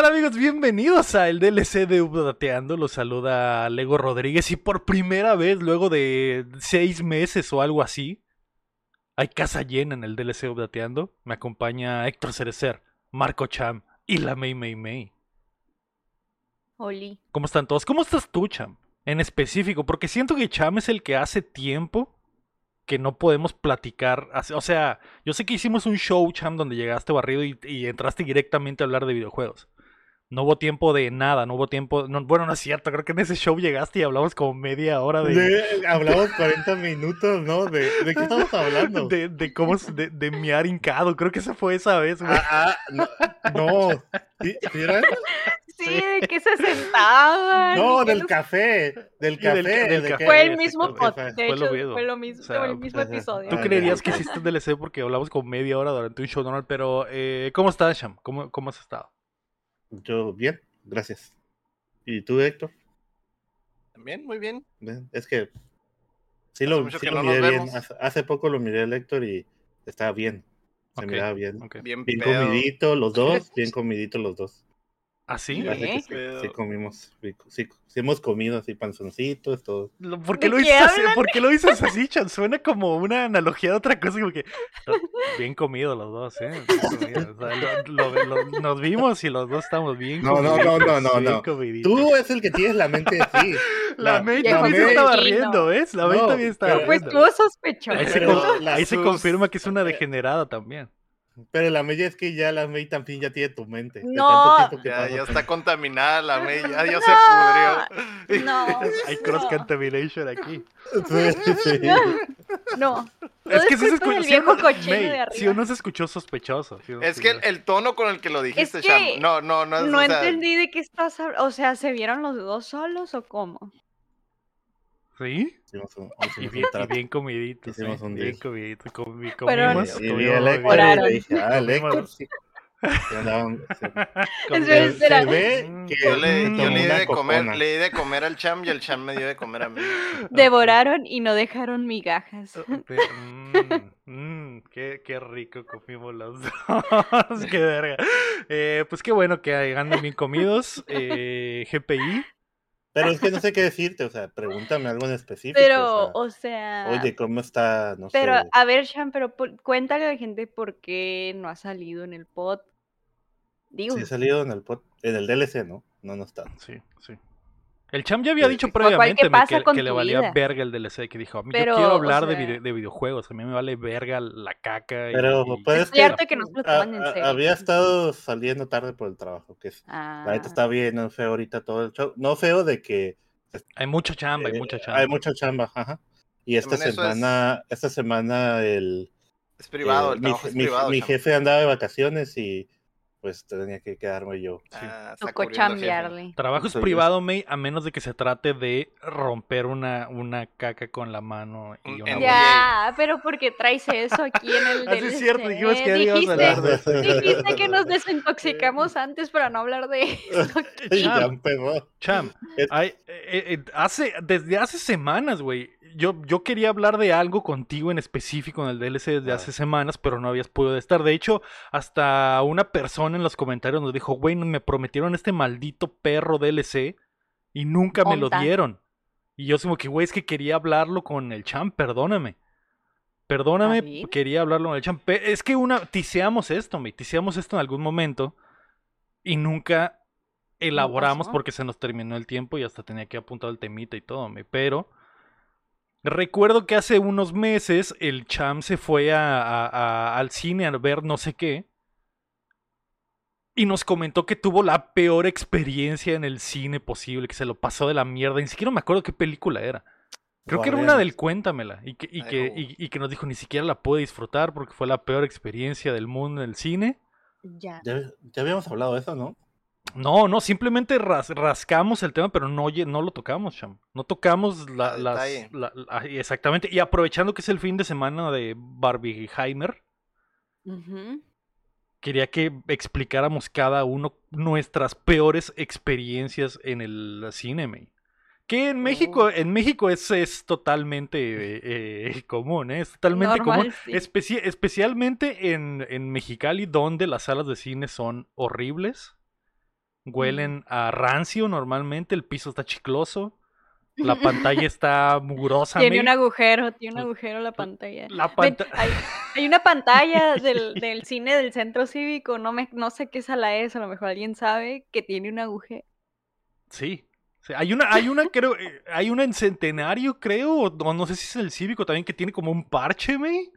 ¿Qué tal amigos? Bienvenidos a el DLC de Updateando. Los saluda Lego Rodríguez y por primera vez, luego de seis meses o algo así, hay casa llena en el DLC Updateando. Me acompaña Héctor Cerecer, Marco Cham y la May May May. Oli. ¿Cómo están todos? ¿Cómo estás tú, Cham? En específico, porque siento que Cham es el que hace tiempo que no podemos platicar. O sea, yo sé que hicimos un show, Cham, donde llegaste barrido y, y entraste directamente a hablar de videojuegos. No hubo tiempo de nada, no hubo tiempo. no- bueno, no es cierto, creo que en ese show llegaste y hablamos como media hora de. De- hablamos 40 minutos, ¿no? ¿De, de qué estamos hablando? De, de cómo de, de miar hincado, creo que esa fue esa vez, güey. Ah, ah, no. no. ¿Sí, sí era? Sí, de que se sentaban. No, del los- café. Del café. del ca- del de café. Fue el mismo fue- pod, fue- fue lo mismo. fue lo mismo, O sea, fue el mismo episodio. Tú Ah, creerías que hiciste un DLC porque hablamos como media hora durante un show normal, pero eh, ¿cómo estás, Sham? ¿Cómo, ¿Cómo has estado? Yo, bien, gracias. ¿Y tú, Héctor? También, muy bien. Bien, Es que sí Hace lo, mucho sí que lo no nos miré bien. Hace, hace poco lo miré al Héctor y estaba bien. Se miraba bien. Bien, Bien comidito los dos, bien comidito los dos. ¿Ah, sí? ¿Eh? sí, comimos, sí, sí, hemos comido así panzoncitos, todo. ¿Por qué, ¿De lo qué dices así? ¿Por qué lo dices así, Chan? Suena como una analogía de otra cosa, como que "No, bien comido los dos, ¿eh? Bien comido". O sea, lo- lo- lo- nos vimos y los dos estamos bien No, no, no, no, no, bien no. Tú es el que tienes la mente así. La La- May también May- estaba riendo, ¿ves? La May No, también estaba pero- Pues riendo. tú sospechoso. Ahí se, confirma que es una degenerada también. Pero la May es que ya la May también ya tiene tu mente. No. tanto tiempo que Ya, ya está contaminada la May, ya, ya No. se pudrió. No, Hay cross contamination aquí. Sí, sí. no. Es que sí se escuchó. el sí o viejo no- cochino May, de arriba. sí o no se escuchó sospechoso. Es que el, tono con el que lo dijiste, que Sham, no, no, no es, No o sea, entendí de qué estás hablando. O sea, ¿se vieron los dos solos o cómo? ¿Sí? Hicimos un, Y hicimos un bien, y bien comiditos. Hicimos ¿eh? un bien deal. comiditos. Comi, Pero- comimos, Y- y comimos el muy Héctor bien. y Oraron. le dije, ah, el Comimos. Héctor sí. Y andaban- sí. Comimos. Se, Espera. se ve que yo le, yo tomó le di de comer, le di de comer al Cham y el Cham me dio de comer a mí. Devoraron y no dejaron migajas. De- mm, mm, qué, qué rico comimos los dos. qué verga. Eh, pues qué bueno que andan bien comidos. Eh, GPI. Pero es que no sé qué decirte, o sea, pregúntame algo en específico. Pero, o o sea. sea, oye, ¿cómo está? No Pero, sé. a ver, Sean, pero por- cuéntale a la gente por qué no ha salido en el pod. Digo, Sí, ha salido en el, pod- en el DLC, ¿no? No, no está. Sí, sí. El Cham ya había Sí. dicho ¿qué previamente me, que, que le valía vida? verga el DLC, que dijo, a mí Pero, yo quiero o hablar de, sea- vide- de videojuegos, a mí me vale verga la caca. y- Pero y- puedes es que- que no se lo Ah, toman en ah, serio. había estado saliendo tarde por el trabajo, que es, Ah, la neta está bien, no feo ahorita todo el show. No feo de que Hay mucha chamba, hay eh, mucha chamba. hay mucha chamba, ajá. Y esta semana, esta semana el, Es privado, eh, el mi, trabajo es mi- privado. mi Cham. jefe andaba de vacaciones y pues tenía que quedarme yo. Ah, está tocó chambearle. Trabajo es Sí, privado, May, a menos de que se trate de romper una, una caca con la mano y Un- una. Ya, pero porque traes eso aquí en el Ah, sí es cierto, dijimos que Dijiste- hablar de eso. Dijiste que nos desintoxicamos antes para no hablar de eso. Y Cham. ya empezó. Cham, Es- hay- eh, eh, hace, desde hace semanas, güey, yo, yo quería hablar de algo contigo en específico en el DLC desde Ah. hace semanas, pero no habías podido estar. De hecho, hasta una persona en los comentarios nos dijo, güey, me prometieron este maldito perro DLC y nunca me lo dieron. Y yo como que, güey, es que quería hablarlo con el Cham, perdóname. Perdóname, ¿Ah, quería hablarlo con el Cham. Pe- Es que una, tiseamos esto, me tiseamos esto en algún momento y nunca elaboramos porque se nos terminó el tiempo y hasta tenía que apuntar el temita y todo, me. Pero recuerdo que hace unos meses el Cham se fue a- a- a- al cine a ver no sé qué y nos comentó que tuvo la peor experiencia en el cine posible, que se lo pasó de la mierda. Ni siquiera me acuerdo qué película era. Creo que era una del Cuéntamela y que, y, Ay, que, y- y que nos dijo ni siquiera la pude disfrutar porque fue la peor experiencia del mundo en el cine. Ya. Ya, ya habíamos hablado de eso, ¿no? No, no, simplemente ras- rascamos el tema, pero no, no lo tocamos, Cham. No tocamos la, las... detalle. la- la- exactamente. Y aprovechando que es el fin de semana de Barbieheimer, Ujú. quería que explicáramos cada uno nuestras peores experiencias en el cine. Que en México, Oh. en México es, es totalmente eh, eh, común, ¿eh? es totalmente Normal, común. sí. Especi- especialmente en, en Mexicali, donde las salas de cine son horribles. Huelen a rancio normalmente, el piso está chicloso, la pantalla está mugrosa. Tiene un agujero, tiene un agujero la pantalla. La hay, hay una pantalla del, del cine del centro cívico, no me, no sé qué sala es, a lo mejor alguien sabe que tiene un agujero. Sí. sí, Hay una, hay una, creo, eh, hay una en Centenario, creo, o o no sé si es el Cívico también, que tiene como un parche, me.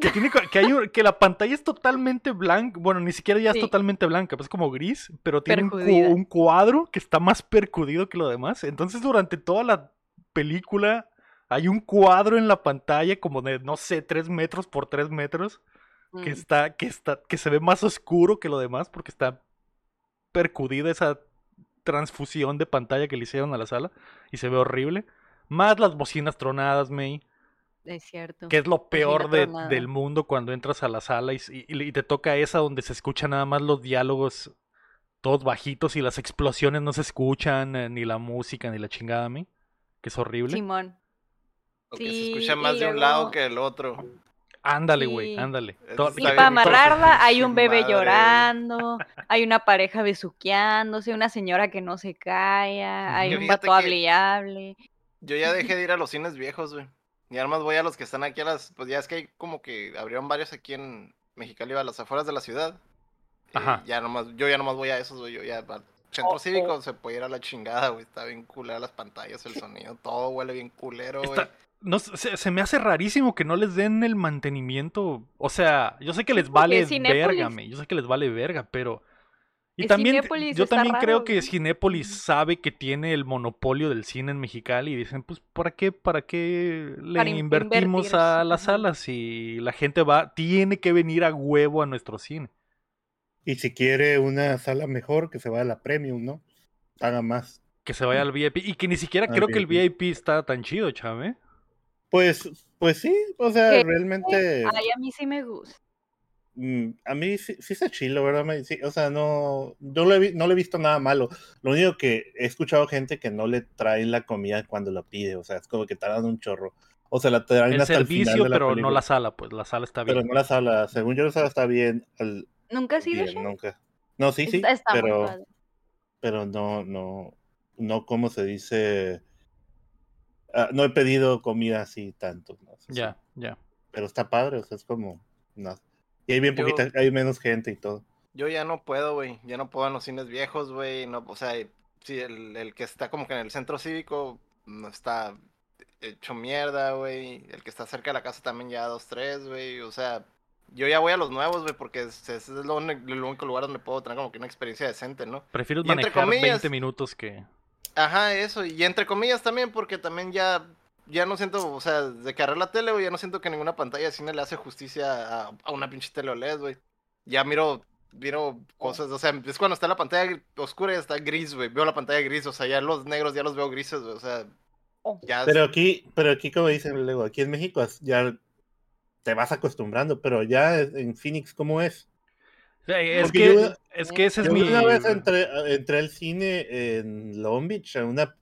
Que tiene, que hay un- que la pantalla es totalmente blanca, bueno, ni siquiera ya es Sí. totalmente blanca, pues es como gris, pero tiene un cuadro que está más percudido que lo demás. Entonces, durante toda la película hay un cuadro en la pantalla como de, no sé, 3 metros por 3 metros, que Mm. está, que está, que se ve más oscuro que lo demás porque está percudida esa transfusión de pantalla que le hicieron a la sala y se ve horrible. Más las bocinas tronadas, May, Es cierto. que es lo peor de- del mundo cuando entras a la sala y, y- y te toca esa donde se escuchan nada más los diálogos todos bajitos y las explosiones no se escuchan, eh, ni la música, ni la chingada, May, que es horrible. Simón. O que se Sí, escucha más de un luego- lado que del otro. Ándale, güey, Sí. ándale. Y para amarrarla hay un bebé madre. llorando, hay una pareja besuqueándose, una señora que no se calla, hay un vato que- hable y hable. Yo ya dejé de ir a los cines viejos, güey. Y además voy a los que están aquí a las. Pues ya es que hay como que abrieron varios aquí en Mexicali, a las afueras de la ciudad. Eh, Ajá. ya nomás, yo ya nomás voy a esos, güey. Yo ya al centro Oh, cívico oh. se puede ir a la chingada, güey. Está bien culera las pantallas, el sonido, todo huele bien culero, güey. Está- no, se, se me hace rarísimo que no les den el mantenimiento. O sea, yo sé que les vale verga, me, yo sé que les vale verga, pero. Y también, Cinépolis, yo también creo que. Cinépolis sabe que tiene el monopolio del cine en Mexicali y dicen, pues, ¿para qué, para qué le Para invertimos invertir, a las salas si la gente va, tiene que venir a huevo a nuestro cine? Y si quiere una sala mejor, que se vaya a la premium, ¿no? Haga más. Que se vaya al VIP. Y que ni siquiera Al creo que el VIP. Está tan chido, chave. Pues, pues sí, o sea, realmente. Ay, a mí sí me gusta. Mm, A mí sí, sí está chilo, ¿verdad? Me- sí, o sea, no, he vi- no le he visto nada malo. Lo único que he escuchado gente que no le trae la comida cuando la pide, o sea, es como que tardan un chorro. O sea, la traen El hasta el final servicio, de la pero no la sala, pues la sala está bien. Pero no la sala, según yo la sala está bien, al- ¿Nunca has ido, bien, Shay? nunca. No, sí, sí, Está, está pero, padre. pero no, no, no, como se dice, Ah, no he pedido comida así tanto, Ya, ya. pero está padre, o sea, es como, no. Y hay bien Yo- poquita, hay menos gente y todo. Yo ya no puedo, güey. Ya no puedo en los cines viejos, güey. No, o sea, sí, el, el que está como que en el centro cívico no está hecho mierda, güey. El que está cerca de la casa también ya dos, tres, güey. O sea, yo ya voy a los nuevos, güey, porque es, es, es lo único, el único lugar donde puedo tener como que una experiencia decente, ¿no? Y entre manejar comillas- 20 minutos que. Ajá, eso. Y entre comillas también, porque también ya, ya no siento, o sea, de que agarré la tele, güey, ya no siento que ninguna pantalla de cine le hace justicia a, a una pinche tele OLED, güey. Ya miro, miro cosas, o sea, es cuando está la pantalla oscura y está gris, güey. Veo la pantalla gris, o sea, ya los negros ya los veo grises, güey, o sea, Oh. ya. Pero aquí, pero aquí como dicen luego, aquí en México es- ya te vas acostumbrando, pero ya en Phoenix, ¿cómo es? Es Porque que, yo- es que ese es Yo mi. una vez entré, entré al cine en Long Beach, a una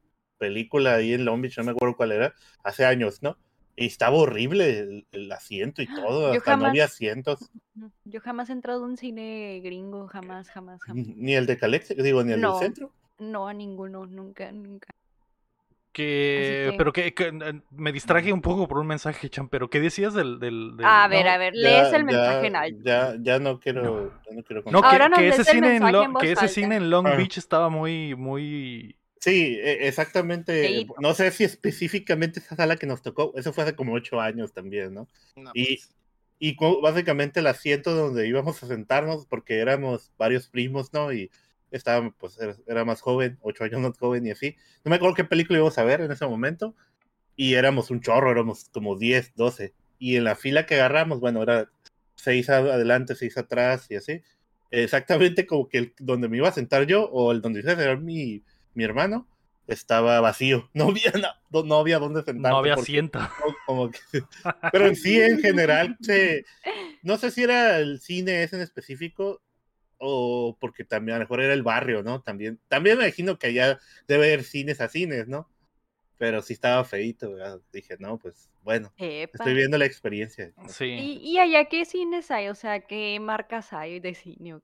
película ahí en Long Beach, no me acuerdo cuál era, hace años, ¿no? Y estaba horrible el, el asiento y todo, Yo hasta no jamás- había asientos, No, Yo jamás he entrado a un cine gringo, jamás, jamás, jamás. ni el de Calex, digo, ni el No. del centro. No, a ninguno, nunca, nunca. Que, pero que, que, me distraje un poco por un mensaje, Chan, pero ¿qué decías del... del, del- A ver, No, a ver, ya- lees el ya- mensaje en alto. Ya, ya no quiero, ya no quiero No, contar. que, Ahora que ese cine en Lo- en que ese cine en Long Ah. Beach estaba muy, muy... Sí, e- exactamente. Feíto. No sé si específicamente esa sala que nos tocó, eso fue hace como ocho años también, ¿no? no, Y, pues, y básicamente el asiento donde íbamos a sentarnos, porque éramos varios primos, ¿no? Y estaba, pues, era, más joven, ocho años más joven y así. No me acuerdo qué película íbamos a ver en ese momento. Y éramos un chorro, éramos como 10, 12. Y en la fila que agarramos, bueno, era seis a- adelante, seis atrás y así. Exactamente como que el donde me iba a sentar yo o el donde iba a sentar mi, mi hermano estaba vacío. No había, no, no había dónde sentarse. No había asiento. como- como que- pero en sí, en general, se- no sé si era el cine ese en específico o porque también a lo mejor era el barrio, ¿no? También, también me imagino que allá debe haber cines a cines, ¿no? Pero sí estaba feito, ¿verdad? dije, no, pues bueno, Epa. estoy viendo la experiencia. Sí. ¿Y, y allá qué cines hay? O sea, ¿qué marcas hay de cine?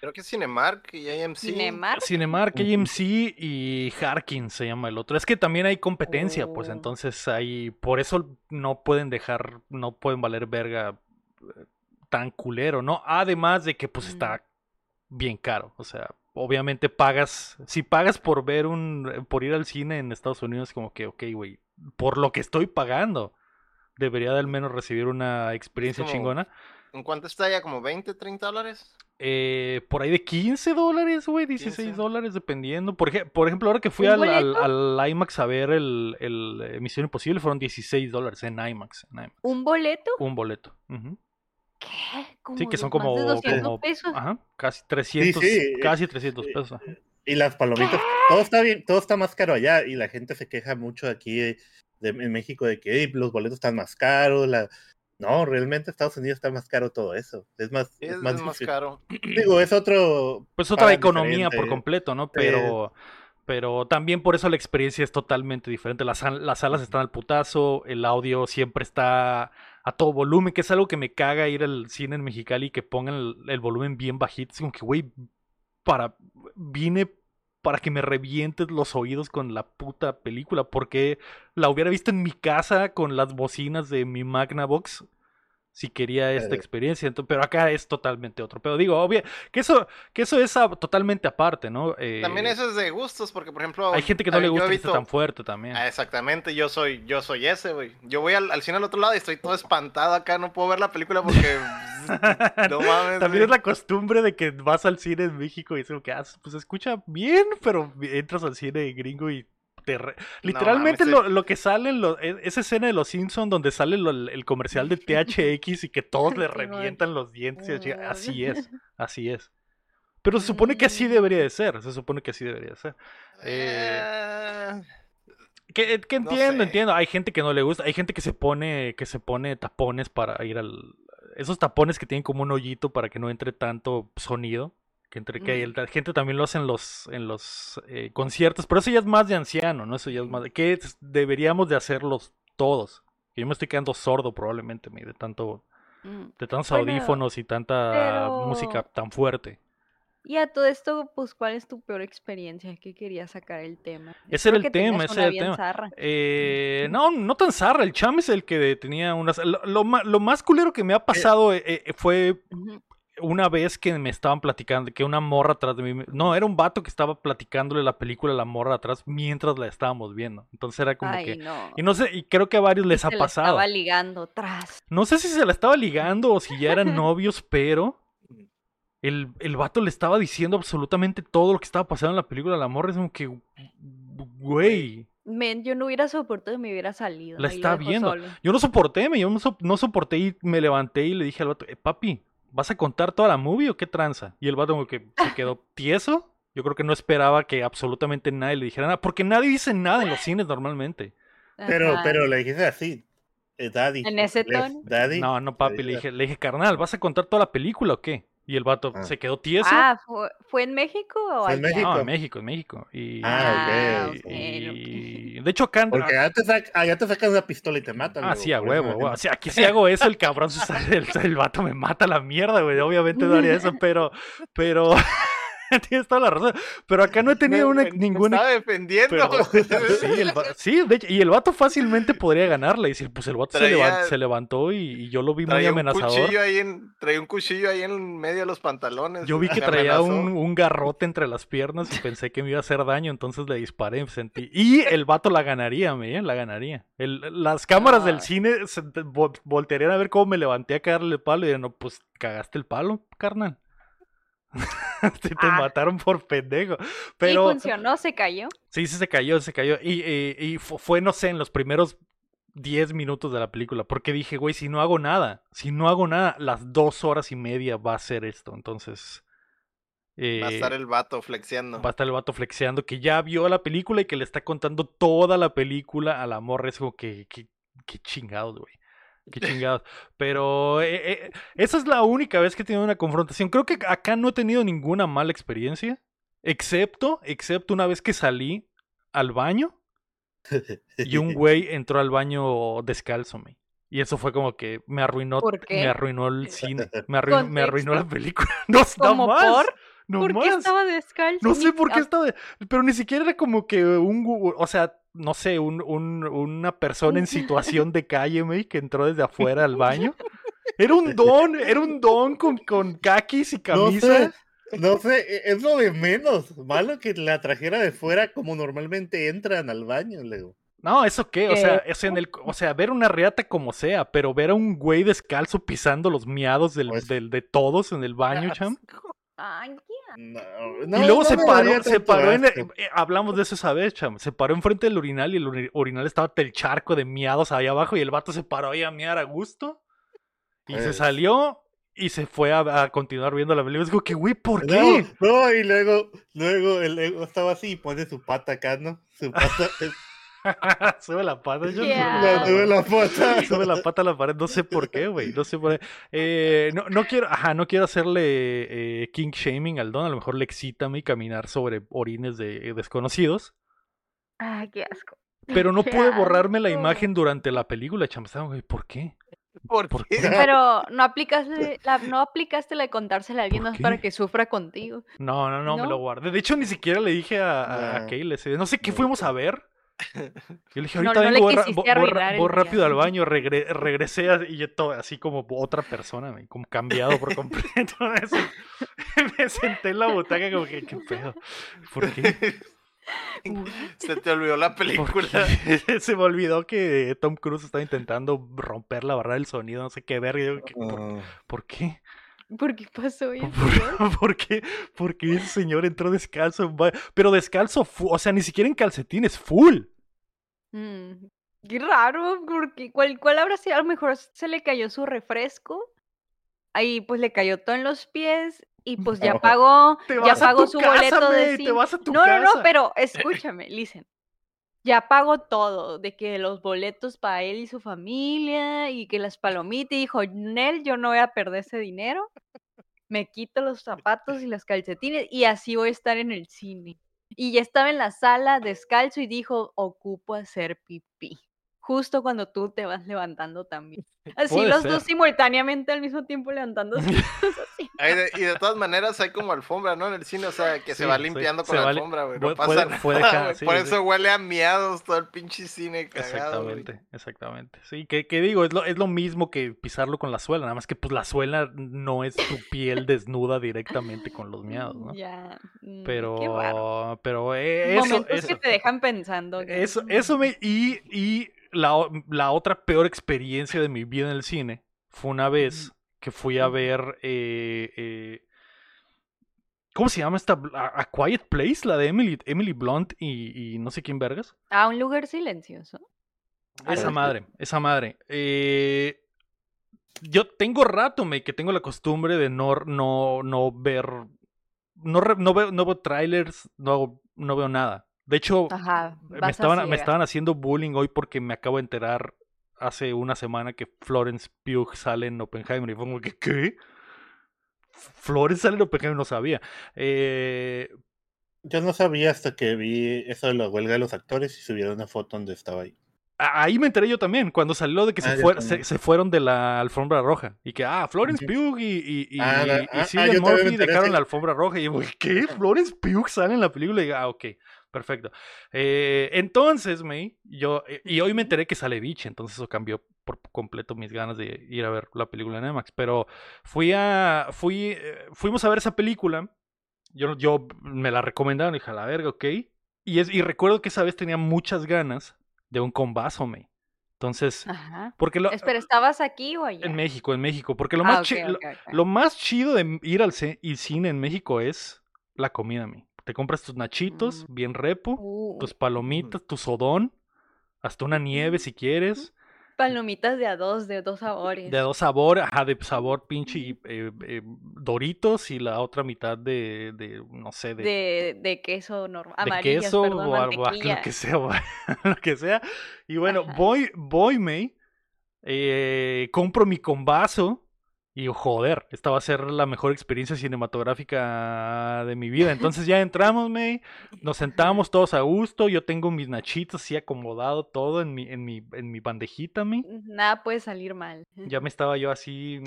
Creo que es Cinemark y AMC. Cinemark. Cinemark, AMC y Harkin se llama el otro. Es que también hay competencia, pues Oh. entonces hay. Por eso no pueden dejar, no pueden valer verga eh, tan culero, ¿no? Además de que pues Mm. está bien caro. O sea, obviamente pagas. Si pagas por ver un. por ir al cine en Estados Unidos, como que, ok, güey. Por lo que estoy pagando. Debería de al menos recibir una experiencia como- chingona. ¿En cuánto está ya? ¿Como 20, 30 dólares? Eh, por ahí de 15 dólares, güey, 16 15. dólares dependiendo. Por, ej- por ejemplo, ahora que fui ¿Un al, al, boleto? al IMAX a ver el, el eh, Misión Imposible, fueron 16 dólares en IMAX, en IMAX, ¿Un boleto? Un boleto. ¿Qué? Sí, que son como, de 200 como- pesos. ajá, casi 300, sí, casi 300 eh, pesos. ajá. Y las palomitas, todo está bien, todo está más caro allá y la gente se queja mucho aquí de- de- en México de que "Ey, los boletos están más caros, la... no, realmente Estados Unidos está más caro todo eso, es más, es es, más, es más difícil. caro. Digo, es otro, Pues otra economía por completo, ¿no? Pero, pero también por eso la experiencia es totalmente diferente. Las, las salas están al putazo, el audio siempre está a todo volumen, que es algo que me caga ir al cine en Mexicali y que pongan el, el volumen bien bajito. Es como que, güey, para, vine para que me revientes los oídos con la puta película, porque la hubiera visto en mi casa con las bocinas de mi Magnavox si quería esta Eh. experiencia. Entonces, pero acá es totalmente otro. Pero digo, obvio, que eso, que eso es totalmente aparte, ¿no? Eh, También eso es de gustos, porque por ejemplo... Hay gente que no le yo gusta he que esté visto- tan fuerte también. Ah, exactamente, yo soy, yo soy ese, güey. Yo voy al, al cine al otro lado y estoy todo espantado acá, no puedo ver la película porque... no mames, También es la costumbre de que vas al cine en México y es como que, ah, pues escucha bien, pero entras al cine gringo y Literalmente mames, lo, lo que sale, en lo- e- esa escena de los Simpsons donde sale lo- el comercial de THX y que todos le revientan los dientes, y así- Mm. así es, así es. Pero se supone que así debería de ser, se supone que así debería de ser. Eh, Eh, Que, No entiendo, sé. entiendo. Hay gente que no le gusta. Hay gente que se pone, que se pone tapones para ir al. Esos tapones que tienen como un hoyito para que no entre tanto sonido. Que entre que Mm. la gente también lo hace en los, en los eh, conciertos. Pero eso ya es más de anciano, ¿no? Eso ya es más de. Que deberíamos de hacerlos todos. Yo me estoy quedando sordo probablemente, de tanto, Mm. de tantos Bueno, audífonos y tanta pero- música tan fuerte. Y a todo esto, pues, ¿cuál es tu peor experiencia? que quería sacar el tema? Ese era el tema, ese era el tema. Eh, no, no tan zarra. El Cham es el que tenía unas. Lo, lo lo más culero que me ha pasado eh, eh, fue. Una vez que me estaban platicando, que una morra atrás de mí. No, era un vato que estaba platicándole la película a la morra atrás mientras la estábamos viendo. Entonces era como Ay, que. no. Y no sé, y creo que a varios les Se ha la pasado. Estaba ligando tras. No sé si se la estaba ligando o si ya eran novios, pero. El, el vato le estaba diciendo absolutamente todo lo que estaba pasando en la película a la morra. Es como que. Güey. Men, yo no hubiera soportado y me hubiera salido. La está viendo. solo. Yo no soporté, me, yo no, so- no soporté y me levanté y le dije al vato, "Eh, papi, ¿vas a contar toda la movie o qué tranza? Y el vato como que se quedó tieso. Yo creo que no esperaba que absolutamente nadie le dijera nada, porque nadie dice nada en los cines normalmente. Pero, Ajá. pero le dijiste así, eh, daddy. ¿En ese tono? Daddy. No, no, papi, le dije, le dije, carnal, ¿vas a contar toda la película o qué? Y el vato Ah. se quedó tieso. Ah, ¿fue, fue en México o Fue en allá? México. No, en México, en México. Y, Ah, ok. ok, ok. y- de hecho, acá... Porque allá te, sac- allá te sacan una pistola y te matan. Ah, luego, sí, a huevo, huevo. O sea, aquí si hago eso, el cabrón se sale, el, el vato me mata la mierda, güey. Obviamente no haría eso, pero, pero, tienes toda la razón. Pero acá no he tenido me- una, me- me ninguna. estaba defendiendo. pero- sí, el va- sí, de hecho, y el vato fácilmente podría ganarle. Y decir, pues el vato se, levantó y, y yo lo vi muy Traía un amenazador. cuchillo ahí en, traía un cuchillo ahí en medio de los pantalones. Yo vi que traía un, un garrote entre las piernas y pensé que me iba a hacer daño, entonces le disparé, sentí. Y el vato la ganaría, me, la ganaría. El- las cámaras del Ah. cine se voltearían a ver cómo me levanté a cagarle el palo y dirían, no, pues cagaste el palo, carnal. te, te Ah. mataron por pendejo. ¿Y Pero funcionó? ¿Se cayó? sí, sí se cayó, se cayó. Y, y- y fu- fue, no sé, en los primeros 10 minutos de la película. Porque dije, güey, si no hago nada, si no hago nada, las dos horas y media va a ser esto. Entonces. Va a eh, estar el vato flexiando. Va a estar el vato flexeando que ya vio la película y que le está contando toda la película a la morra. Es como que, que, que chingados, güey. Qué chingados. Pero eh, eh, esa es la única vez que he tenido una confrontación. Creo que acá no he tenido ninguna mala experiencia. Excepto, excepto una vez que salí al baño y un güey entró al baño descalzo, me. Y eso fue como que me arruinó, ¿Por qué? me arruinó el cine, me arruinó, me arruinó la película. No, ¿Cómo más, por? no ¿Por qué estaba descalzo? No sé por qué estaba, pero ni siquiera era como que un, o sea, no sé, un, un- una persona en situación de calle, me que entró desde afuera al baño. Era un don, era un don con, con kakis y No camisa. sé, no sé, e- es lo de menos. Malo que la trajera de fuera como normalmente entran al baño, Leo. No, ¿eso qué? O sea, es en el, o sea, ver una reata como sea, pero ver a un güey descalzo pisando los miados del, Pues- del- de todos en el baño, cham. Ay, ya. No, y no, luego no se paró, se paró en eh, hablamos de eso esa vez, cham. Se paró enfrente del urinal y el uri- urinal estaba el charco de miados ahí abajo y el vato se paró ahí a miar a gusto. Y se Pues- salió y se fue a, a continuar viendo la película. Como que, güey, ¿por No, qué? no, y luego, luego el ego estaba así y pone su pata acá, ¿no? Su pata, Sube la pata. yo la sube la pata. Sube la pata a la pared, no sé por qué, güey. No sé por qué. Eh, no, no quiero, ajá, no quiero hacerle eh, king shaming al don. A lo mejor le excita a mí caminar sobre orines de eh, desconocidos. Ay, qué asco. Pero no Qué pude borrarme la imagen durante la película, cham. Estaba, güey, ¿por qué? ¿Por ¿Por qué? Pero no aplicaste la, no aplicaste la de contársela a alguien ¿Por más para que sufra contigo. No, no, no, me lo guardé. De hecho, ni siquiera le dije a, a, No. Sé qué No, fuimos a ver. Yo le dije, ahorita no vengo, voy, rápido al baño, regre- regresé y yo todo así como otra persona, como cambiado por completo. Eso. Me senté en la butaca como que, ¿qué pedo? ¿Por qué? Se te olvidó la ¿Por película. Se me olvidó que Tom Cruise estaba intentando romper la barrera del sonido, no sé qué ver. y yo, ¿qué- ¿Por, Ah, por qué? ¿Por qué pasó eso? ¿Por, por qué? ¿Por qué ese señor entró descalzo? Pero descalzo, o sea, ni siquiera en calcetines, full. Mm, Qué raro, porque ¿cuál, cuál habrá sido? A lo mejor se le cayó su refresco. Ahí pues le cayó todo en los pies y pues ya pagó, ya pagó su casa, boleto de te cine. vas a tu no, no, no, pero escúchame, listen. Ya pagó todo, de que los boletos para él y su familia y que las palomitas, y dijo, Nel, yo no voy a perder ese dinero. Me quito los zapatos y las calcetines y así voy a estar en el cine. Y ya estaba en la sala descalzo y dijo, ocupo hacer pipí. Justo cuando tú te vas levantando también. Así los ser. dos simultáneamente al mismo tiempo levantándose. de- y de todas maneras hay como alfombra, ¿no? En el cine, o sea, que se va limpiando con la va alfombra, güey. No pasa puede- nada, dejar, sí, Por sí. eso huele a miados todo el pinche cine cagado. Exactamente, exactamente. Sí, que, que digo, es lo, es lo mismo que pisarlo con la suela, nada más que pues la suela no es tu piel desnuda directamente con los miados, ¿no? Ya. mm, qué raro. Pero, pero eh, eso, Momentos eso, que te dejan pensando. que, eso, mm, eso me, y, y la, la otra peor experiencia de mi vida en el cine fue una vez que fui a ver, eh, eh, ¿cómo se llama esta? A, A Quiet Place, la de Emily, Emily Blunt y, y no sé quién vergas. A un lugar silencioso. Esa Algo así. madre, esa madre. Eh, yo tengo rato, me que tengo la costumbre de no, no, no ver, no, no veo, no veo trailers, no, hago- no veo nada. De hecho, Ajá. me estaban, me estaban haciendo bullying hoy porque me acabo de enterar hace una semana que Florence Pugh sale en Oppenheimer. Y fue como que, ¿qué? Florence sale en Oppenheimer, no sabía. Eh, Yo no sabía hasta que vi eso de la huelga de los actores y subieron una foto donde estaba ahí. ahí me enteré yo también, cuando salió de que se, Ah, fuer- se, se fueron de la alfombra roja. Y que, ah, Florence. Pugh y, y, y, Ah, y ah, Cillian Murphy dejaron la alfombra roja. Y yo, ¿qué? Florence Pugh sale en la película. Y digo, ah, ok, perfecto. Eh, entonces, May, yo, eh, y hoy me enteré que sale Beach, entonces eso cambió por completo mis ganas de ir a ver la película en IMAX. Pero fui a, fui, eh, fuimos a ver esa película. Yo, yo me la recomendaron dije, a la verga, ok. Y, es, y recuerdo que esa vez tenía muchas ganas de un combazo, May. Entonces, Ajá. porque lo, Espera, ¿estabas aquí o allá? en México, en México, porque lo Ah, más, chi- lo- más chido de ir al ce- y cine en México es la comida, mi. Te compras tus nachitos, Mm. bien repo, Uh, tus palomitas, tu sodón, hasta una nieve si quieres, palomitas de a dos, de dos sabores. de dos sabores, ajá, de sabor pinche y, eh, eh, Doritos y la otra mitad de, de no sé, de, de, de queso normal. de queso perdón, o algo, lo que sea, lo que sea. Y bueno, Ajá. voy, voy, May, eh, compro mi combazo Y joder, esta va a ser la mejor experiencia cinematográfica de mi vida. Entonces ya entramos, May, nos sentamos todos a gusto, yo tengo mis nachitos así acomodado todo en mi, en mi, en mi bandejita, May. Nada puede salir mal. Ya me estaba yo así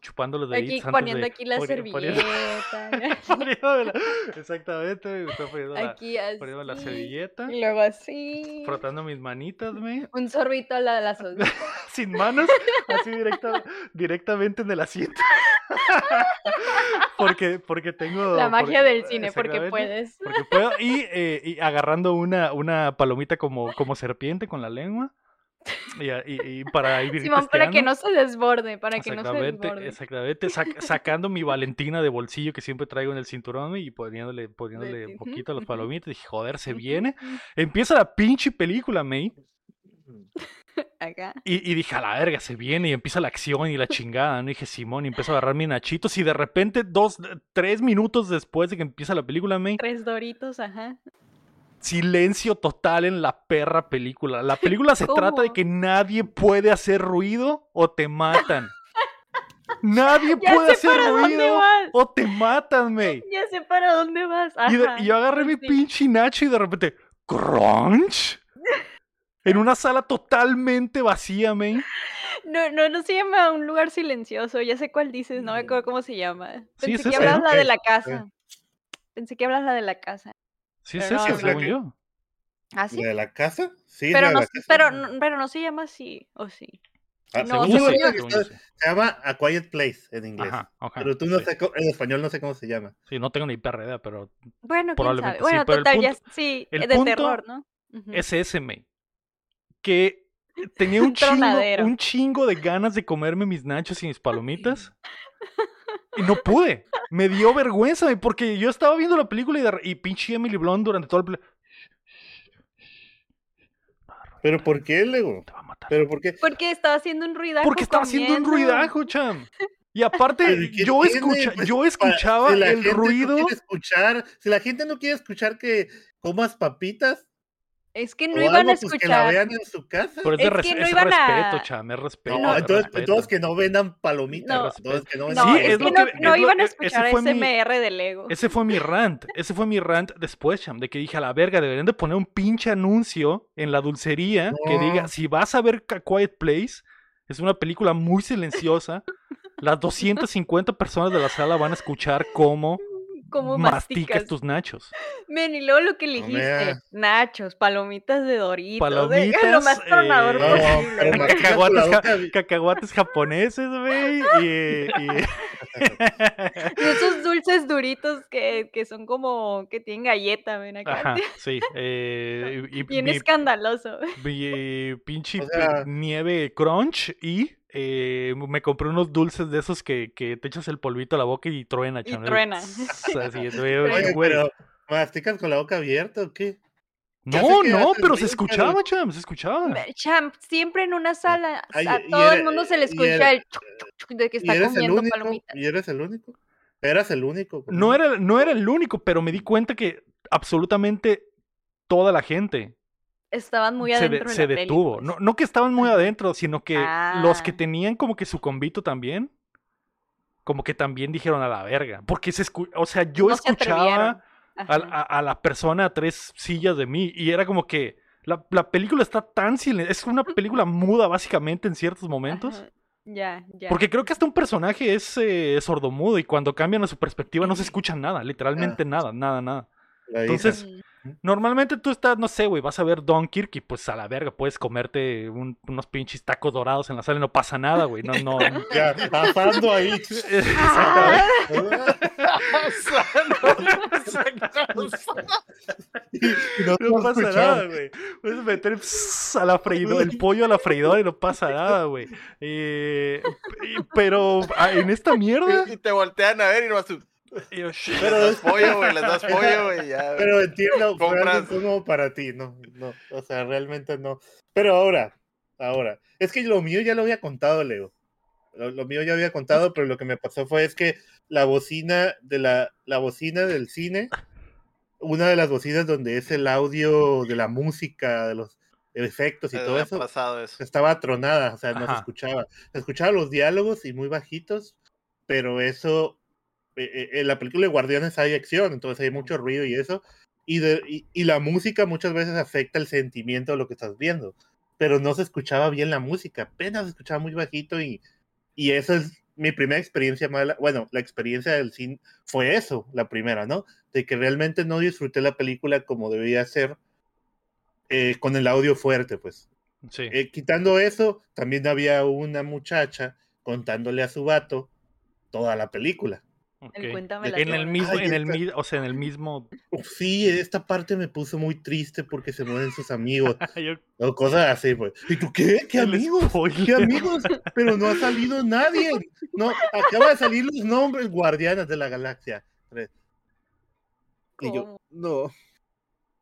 chupando los Aquí deditos antes poniendo de- aquí la servilleta. Exactamente, me estaba poniendo la, aquí así. poniéndome la servilleta, Y luego así. frotando mis manitas, May. Un sorbito a la, la sos- sin manos, así directa, directamente en el asiento. porque, porque tengo. La magia del cine, porque puedes. Porque puedo. Y, eh, y agarrando una, una palomita como, como serpiente con la lengua. Y, a- y- y para ir Simón, para que no se desborde, para que no se desborde. exactamente, sac- sacando mi Valentina de bolsillo que siempre traigo en el cinturón y poniéndole, poniéndole un poquito a los palomitas. Dije, joder, se viene. Empieza la pinche película, May. Acá. Y, y dije, a la verga, se viene y empieza la acción y la chingada, ¿no? Y dije, Simón, y empiezo a agarrar mis nachitos y de repente, dos, tres minutos después de que empieza la película, me Tres doritos, ajá. silencio total en la perra película. La película se trata de que nadie puede hacer ruido o te matan. Nadie Ya puede hacer ruido o te matan, me. Ya sé para dónde vas. Y, de- ajá, y yo agarré mi pinche nacho y de repente, crunch. En una sala totalmente vacía, me. No, no, no se llama un lugar silencioso. Ya sé cuál dices, no me Mm. acuerdo cómo se llama. Sí, Pensé es que esa, hablas ¿no? la de Ok, la casa. Pensé que hablas la de la casa. Sí, es Pero esa, no, según que- yo. ¿Ah, sí? ¿La de la casa? Sí, Pero la de no, la casa. pero, no- pero no se llama así, ¿o sí? Ah, no, Según sí, yo según sí, yo- según yo sí. Se llama A Quiet Place en inglés. Ajá, Pero tú no sí. sé, co- en español no sé cómo se llama. Sí, no tengo ni perra idea, pero Bueno, quién Probablemente sabe. sí, Bueno, pero el total, ya punto- sí, el eh, de punto terror, ¿no? Es ese, me. Que tenía un chingo, un chingo de ganas de comerme mis nachos y mis palomitas. Y no pude. Me dio vergüenza, porque yo estaba viendo la película y, de y pinche Emily Blunt durante todo el... ¿Pero por qué, Lego? Te va a matar. ¿Pero por qué? Porque estaba haciendo un ruidajo. Porque estaba haciendo un ruidajo, cham. Y aparte, Pero ¿y qué yo, escucha, Pues, yo escuchaba si la el gente no ruido. quiere escuchar, si la gente no quiere escuchar que comas papitas Es que o no iban algo, a pues que la escuchar. vean en su casa. Pero es, de Es res- que no es iban a- respeto, cham, es respeto. No, es entonces, respeto. entonces que no vendan palomitas. No. entonces que no No, vendan Sí, es, es que lo no, que- no es lo- iban a ese escuchar fue mi- SMR de Lego. Ese fue mi rant, ese fue mi rant después, cham, de que dije a la verga, deberían de poner un pinche anuncio en la dulcería que diga, si vas a ver A Quiet Place, es una película muy silenciosa, las 250 personas de la sala van a escuchar cómo Como masticas masticas. tus nachos. Men, y luego lo que elegiste, nachos, palomitas de Doritos, Palomitas, lo más tronador eh, No, Cacahuates, ja- cacahuates japoneses, güey, y... y- Y esos dulces duritos que, que son como que tienen galleta, ven acá. Ajá, sí. eh, y, y Bien mi- escandaloso. mi pinche O sea- pe- nieve crunch y eh, me compré unos dulces de esos que, que te echas el polvito a la boca y truena, Y truena. Así, Oye, pero ¿masticas con la boca abierta o qué? No, no, pero se escuchaba, pero- cham, se escuchaba. Champ, siempre en una sala, Ay, a todo el mundo se le escucha era- el chuc, chuc, chuc de que ¿Y está comiendo único? palomitas. ¿Y eres el único? Eras el único. No era, no era el único, pero me di cuenta que absolutamente toda la gente Estaban muy se, de- adentro de se la peli, detuvo. pues. No, no que estaban muy adentro, sino que los que Ah. tenían como que su convito también, como que también dijeron a la verga. Porque se escu- o sea, yo No se atrevieron. escuchaba a, a- a la persona a tres sillas de mí y era como que la, la película está tan silenciosa. Es una película muda básicamente en ciertos momentos. Ajá. Ya, ya. Porque creo que hasta un personaje es eh, sordomudo y cuando cambian a su perspectiva no se escucha nada, literalmente nada, nada, nada. La hija. Entonces, Mm. Normalmente tú estás, no sé, güey, vas a ver Dunkirk y pues a la verga puedes comerte un- unos pinches tacos dorados en la sala y no pasa nada, güey. No, no. Ya, pasando ahí. Ah, no, No pasa nada, güey. Puedes meter pss, a la freidora, el pollo a la freidora y no pasa nada, güey. Eh, pero ah, en esta mierda. Y te voltean a ver y no tú. y yo. Pero, Les das pollo, güey, les das pollo, güey. Ya, pero entiendo, fue Compras. incómodo para ti, no, no, o sea, realmente no. Pero ahora, ahora, es que lo mío ya lo había contado, Leo. Lo, lo mío ya había contado, pero lo que me pasó fue es que la bocina de la, la bocina del cine, una de las bocinas donde es el audio de la música, de los efectos y me todo eso, pasado eso. estaba tronada, o sea, no se Ajá. escuchaba. Se escuchaban los diálogos y muy bajitos, pero eso, eh, eh, en la película de Guardianes hay acción, entonces hay mucho ruido y eso, y, de, y, y la música muchas veces afecta el sentimiento de lo que estás viendo, pero no se escuchaba bien la música, apenas se escuchaba muy bajito y, y eso es mi primera experiencia mala, bueno, la experiencia del cine fue eso, la primera, ¿no? De que realmente no disfruté la película como debía ser eh, con el audio fuerte, pues. Sí. Eh, quitando eso, también había una muchacha contándole a su vato toda la película. El ok. cuéntame la En el mismo, Ay, en el mi- o sea, en el mismo. Uf, Sí, esta parte me puso muy triste porque se mueren sus amigos Yo- o cosas así, pues. ¿Y tú qué? ¿Qué el amigos? spoiler. ¿Qué amigos? Pero no ha salido nadie. No, acaba de salir los nombres Guardianes de la Galaxia. Y yo, ¿Cómo? no.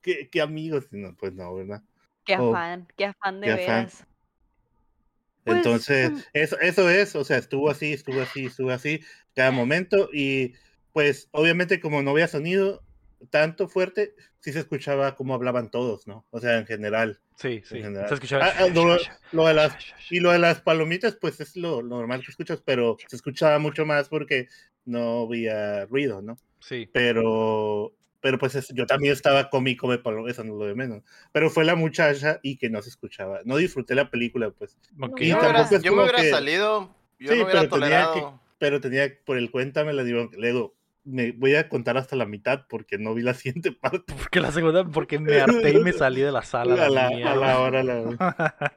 ¿Qué, qué amigos? No, pues no, ¿verdad? Qué Oh, afán, qué afán de qué afán. veras. Pues, Entonces, mm. eso, eso es, o sea, estuvo así, estuvo así, estuvo así, cada momento. Y pues, obviamente, como no había sonido tanto fuerte, sí se escuchaba cómo hablaban todos, ¿no? O sea, en general. Sí, sí. general. Se escuchaba. Ah, ah, lo- lo de las- Y lo de las palomitas, pues es lo, lo normal que escuchas, pero se escuchaba mucho más porque no había ruido, ¿no? Sí. Pero, pero pues es- yo también estaba cómico de palomitas, eso no lo de menos. Pero fue la muchacha y que no se escuchaba. No disfruté la película, pues. Ok. Y Yo, me tampoco hubiera, es yo me hubiera que- salido, yo Sí, no hubiera pero tenía que- tolerado. Pero tenía, por el cuéntame, le digo, le digo, me voy a contar hasta la mitad porque no vi la siguiente parte. Porque la segunda, porque me harté y me salí de la sala. A la, a mierda. la hora, la-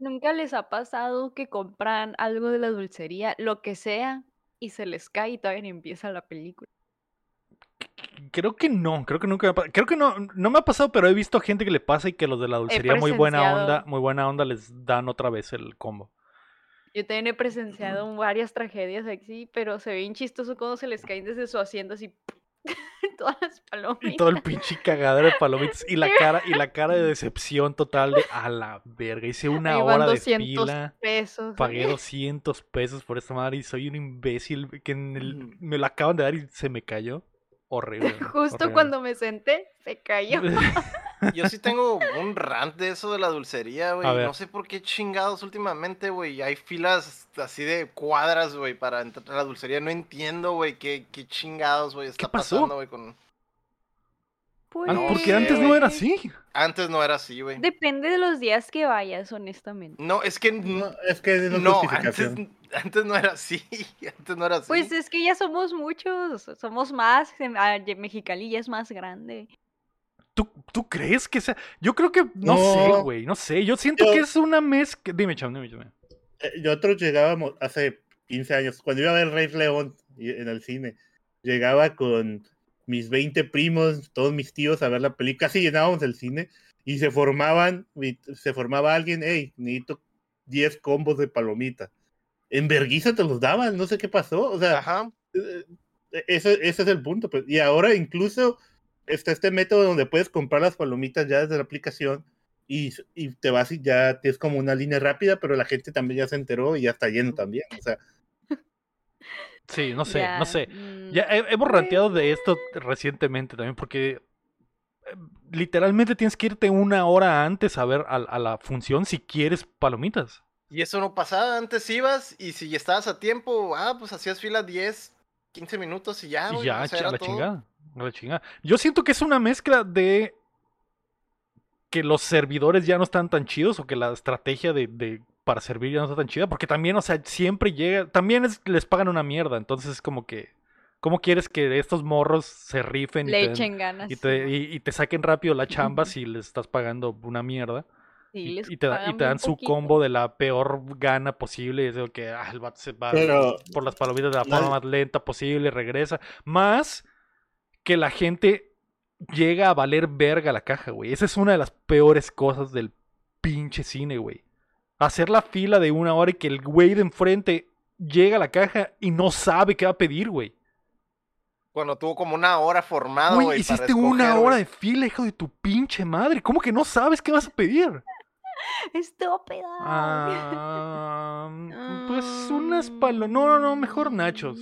¿Nunca les ha pasado que compran algo de la dulcería, lo que sea, y se les cae y todavía ni empieza la película? Creo que no, creo que nunca me ha pa- Creo que no, no me ha pasado, pero he visto gente que le pasa y que los de la dulcería muy buena onda, muy buena onda les dan otra vez el combo. Yo también he presenciado varias tragedias así, pero se ve bien chistoso cuando se les caen desde su asiento así todas las palomitas. Y todo el pinche cagadero de palomitas y la cara y la cara de decepción total de a la verga. Hice una Ahí hora de 200 fila, pesos. pagué 200 pesos por esta madre y soy un imbécil que en el- Ujú. me la acaban de dar y se me cayó. Horrible. Justo horrible. cuando me senté, se cayó. Yo sí tengo un rant de eso de la dulcería, güey. No sé por qué chingados últimamente, güey. Hay filas así de cuadras, güey, para entrar a la dulcería. No entiendo, güey, qué, qué chingados, güey, está pasó? pasando, güey, con... Ah, No porque antes no era así. Antes no era así, güey. Depende de los días que vayas, honestamente. No, es que... No, es que no es No, antes, antes no era así. Antes no era así. Pues es que ya somos muchos, somos más, ah, Mexicali ya es más grande. ¿Tú, ¿Tú crees que sea? Yo creo que no, sé, No. güey, no sé. Yo siento Yo- que es una mezcla. Dime, cham, dime, cham. Eh, Nosotros llegábamos hace 15 años, cuando iba a ver Rey León en el cine, llegaba con mis 20 primos, todos mis tíos a ver la película, casi llenábamos el cine y se formaban, se formaba alguien, hey, necesito 10 combos de palomita. En vergüenza te los daban, no sé qué pasó, o sea, Ajá. eh, ese, ese es el punto. Pues. Y ahora incluso está este método donde puedes comprar las palomitas ya desde la aplicación y, y te vas y ya tienes como una línea rápida, pero la gente también ya se enteró y ya está lleno también. O sea, Sí, no sé, no sé. mm, Ya he- hemos ranteado de esto recientemente también, porque eh, literalmente tienes que irte una hora antes a ver a, a la función si quieres palomitas. Y eso no pasaba. Antes ibas y si estabas a tiempo, ah, pues hacías fila 10, 15 minutos y ya, Y ya, o sea, era la todo. chingada. La chingada. Yo siento que es una mezcla de que los servidores ya no están tan chidos o que la estrategia de, de- para servir ya no está tan chida, porque también, o sea, siempre llega, también es- les pagan una mierda, entonces es como que, ¿cómo quieres que estos morros se rifen y te, echen ganas. y te, y- y saquen rápido la chamba si les estás pagando una mierda? sí, Y, les y te, y dan su poquito. combo de la peor gana posible. Es de que ah, el vato se va Pero- por las palomitas de la la- forma más lenta posible, regresa. Más que la gente llega a valer verga la caja, güey. Esa es una de las peores cosas del pinche cine, güey. Hacer la fila de una hora y que el güey de enfrente llega a la caja y no sabe qué va a pedir, güey. Cuando tuvo como una hora formado, Güey, para hiciste una hora de fila, hijo de tu pinche madre. ¿Cómo que no sabes qué vas a pedir? Estúpida. Ah, pues unas palo... No, no, no, mejor nachos.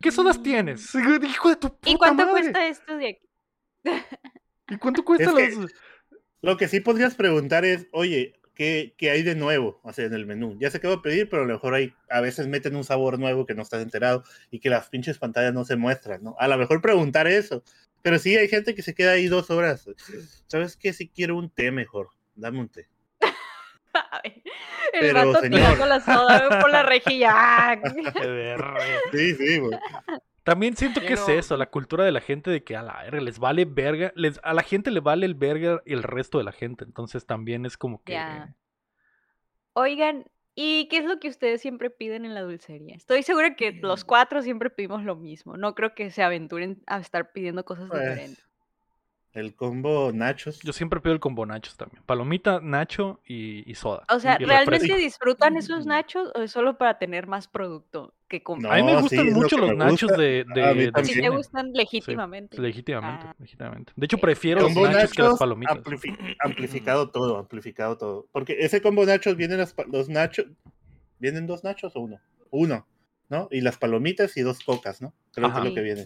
¿Qué sodas tienes? Hijo de tu puta ¿Y cuánto madre. cuesta esto de aquí? ¿Y cuánto cuesta Es que- los...? lo que sí podrías preguntar es, oye, ¿qué, qué hay de nuevo o sea, en el menú? Ya sé qué voy a pedir, pero a lo mejor hay, a veces meten un sabor nuevo que no estás enterado y que las pinches pantallas no se muestran, ¿no? A lo mejor preguntar eso. Pero sí, hay gente que se queda ahí dos horas. ¿Sabes qué? Si quiero un té mejor, dame un té. El Pero, vato señor. tirando la soda por la rejilla. ¡Ah! Sí, sí, güey. También siento que es eso, la cultura de la gente de que a la verga les vale verga, les, a la gente le vale el verga y el resto de la gente, entonces también es como que. Oigan, ¿y qué es lo que ustedes siempre piden en la dulcería? Estoy segura que los cuatro siempre pedimos lo mismo. No creo que se aventuren a estar pidiendo cosas Pues, diferentes. El combo nachos. yo siempre pido el combo nachos también, palomita, nacho y, y soda. O sea, y ¿realmente refresco. disfrutan esos nachos o es solo para tener más producto que comprar? A mí me gustan sí, es lo mucho los me nachos gusta. de, A de, cine. te gustan legítimamente. Sí, legítimamente, Ah. legítimamente. De hecho, prefiero los nachos que las palomitas. amplifi- amplificado todo, amplificado todo. Porque ese combo nachos vienen las los nachos. ¿Vienen dos nachos o uno? Uno, ¿no? Y las palomitas y dos cocas, ¿no? Creo que es lo que viene.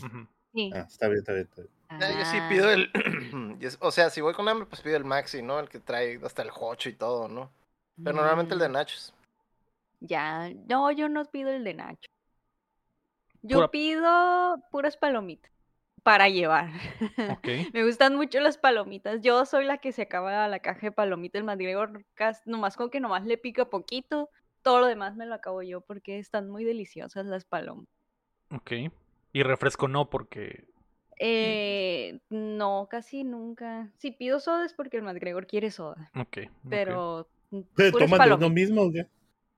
Sí. Ah, está bien, está bien, está bien. Yo sí Ah, pido el. o sea, si voy con hambre, pues pido el maxi, ¿no? El que trae hasta el hocho y todo, ¿no? Pero normalmente el de mm, nachos. Ya, no, yo no pido el de Nacho. Yo Pura- pido puras palomitas para llevar. Ok. Me gustan mucho las palomitas. Yo soy la que se acaba la caja de palomitas. El cas- nomás con que nomás le pica poquito. Todo lo demás me lo acabo yo porque están muy deliciosas las palomitas. Ok. Y refresco no, porque. Eh, no, casi nunca. Si pido soda es porque el McGregor quiere soda. Ok. Pero mm, ¿Se puras toman de uno palomitas. mismo qué?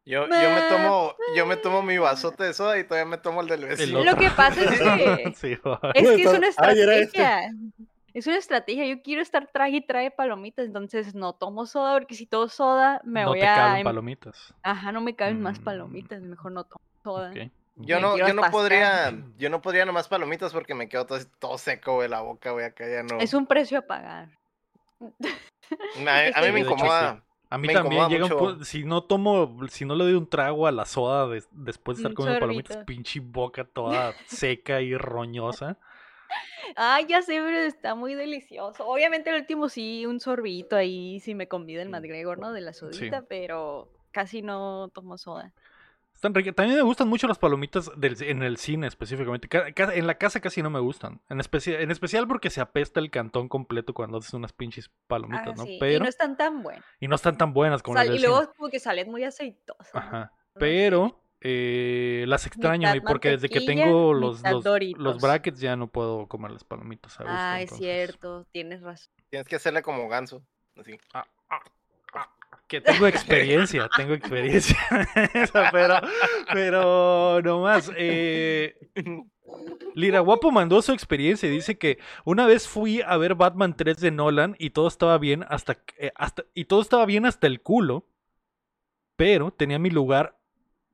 Yo, yo me tomo, yo me tomo mi vasote de soda y todavía me tomo el del vecino. Lo que pasa es que Sí. Es que es una ah, este. estrategia. Es una estrategia. Yo quiero estar trague y trae palomitas, entonces no tomo soda porque si tomo soda me no voy te a. caben em- palomitas. Ajá, no me caben más Mm. palomitas, mejor no tomo soda. Ok. Yo no, yo no podría, yo no podría nomás palomitas porque me quedo todo, todo seco, güey, la boca, güey, acá ya no. Es un precio a pagar. A, a mí Sí, me de incomoda. A mí Me también incomoda llega un mucho. si no tomo, si no le doy un trago a la soda des- después de estar comiendo palomitas, pinche boca toda seca y roñosa. Ay, ya sé, pero está muy delicioso. Obviamente el último sí, un sorbito ahí, si me convida el McGregor, ¿no? De la sodita, pero casi no tomo soda. Están ricas. También me gustan mucho las palomitas del- en el cine específicamente. Ca- ca- En la casa casi no me gustan. En, especial en especial porque se apesta el cantón completo cuando haces unas pinches palomitas, Ah, ¿no? sí, Pero Y no están tan están buenas como Sal- las y luego cine. como que salen muy aceitosas. ¿no? Ajá. No. Pero eh, las extraño Mitad y porque desde que tengo los, los, brackets ya no puedo comer las palomitas gusto. Ah, es entonces- cierto, tienes razón. Tienes que hacerle como ganso. Así. Ah, ah, ah, Que tengo experiencia, tengo experiencia. Pero, pero no más. Eh, Lira Guapo mandó su experiencia y dice que una vez fui a ver Batman 3 de Nolan y todo estaba bien hasta, eh, hasta y todo estaba bien hasta el culo, pero tenía mi lugar